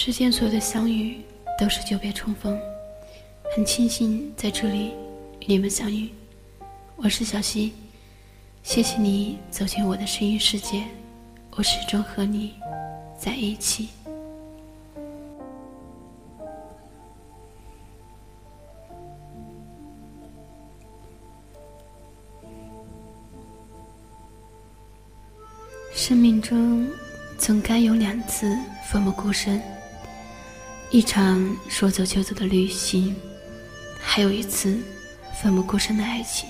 世间所有的相遇都是久别重逢，很庆幸在这里与你们相遇。我是小溪，谢谢你走进我的声音世界，我始终和你在一起。生命中总该有两次奋不顾身，一场说走就走的旅行，还有一次奋不顾身的爱情。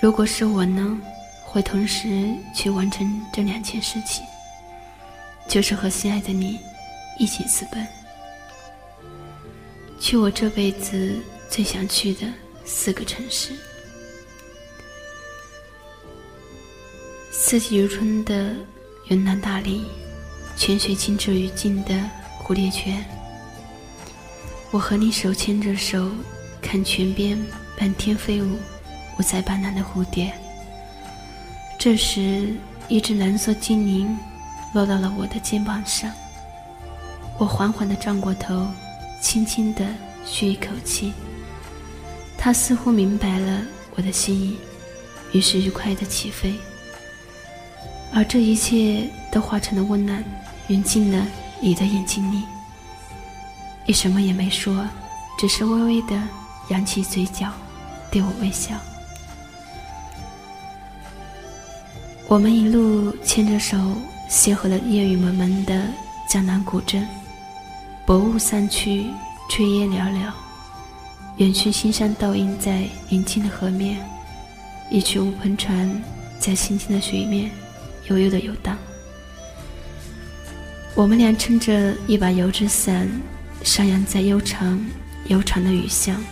如果是我呢，会同时去完成这两件事情，就是和心爱的你一起私奔，去我这辈子最想去的四个城市。四季如春的云南大理，泉水清澈于镜的蝴蝶泉。我和你手牵着手，看泉边漫天飞舞五彩斑斓的蝴蝶。这时，一只蓝色精灵落到了我的肩膀上。我缓缓地转过头，轻轻地吁一口气。它似乎明白了我的心意，于是愉快地起飞。而这一切都化成了温暖，晕进了你的眼睛里。你什么也没说，只是微微的扬起嘴角，对我微笑。我们一路牵着手，邂逅了烟雨蒙蒙的江南古镇。薄雾散去，炊烟袅袅，远去青山倒映在宁静的河面，一曲乌篷船在清清的水面。悠悠的游荡，我们俩撑着一把油纸伞，徜徉在悠长悠长的雨巷，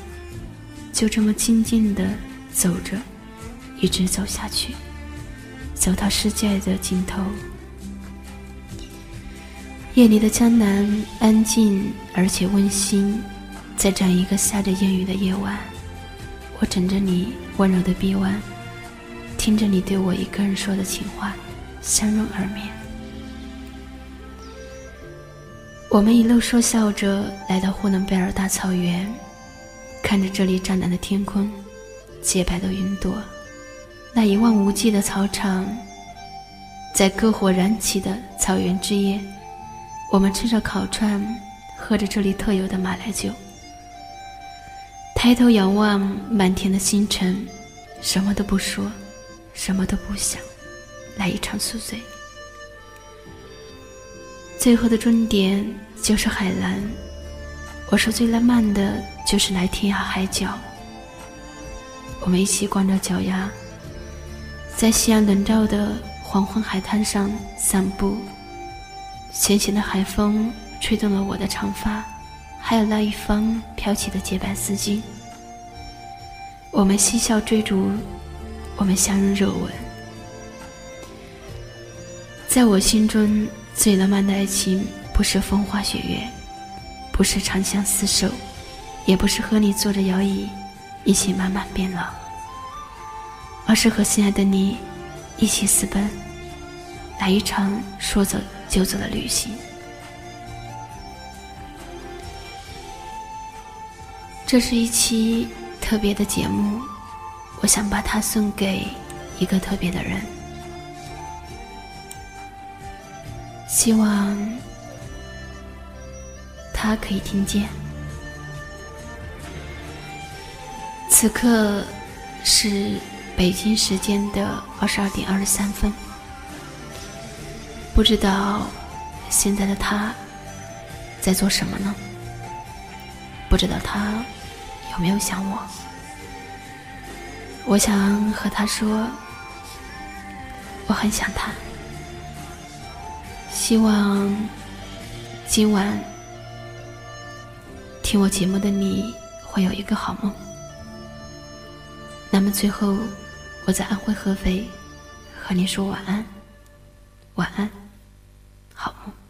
就这么静静的走着，一直走下去，走到世界的尽头。夜里的江南安静而且温馨，在这样一个下着烟雨的夜晚，我枕着你温柔的臂弯，听着你对我一个人说的情话。相拥而眠，我们一路说笑着来到呼伦贝尔大草原，看着这里湛蓝的天空，洁白的云朵，那一望无际的草场，在篝火燃起的草原之夜，我们吃着烤串，喝着这里特有的马来酒，抬头仰望满天的星辰，什么都不说，什么都不想。来一场宿醉，最后的终点就是海蓝。我说最浪漫的就是来天涯海角。我们一起光着脚丫，在夕阳笼罩的黄昏海滩上散步。咸咸的海风吹动了我的长发，还有那一方飘起的洁白丝巾。我们嬉笑追逐，我们相拥热吻。在我心中，最浪漫的爱情不是风花雪月，不是长相厮守，也不是和你坐着摇椅一起慢慢变老，而是和心爱的你一起私奔，来一场说走就走的旅行。这是一期特别的节目，我想把它送给一个特别的人。希望他可以听见。此刻是北京时间的二十二点二十三分，不知道现在的他在做什么呢？不知道他有没有想我？我想和他说，我很想他。希望今晚听我节目的你会有一个好梦。那么最后，我在安徽合肥和你说晚安，晚安，好梦。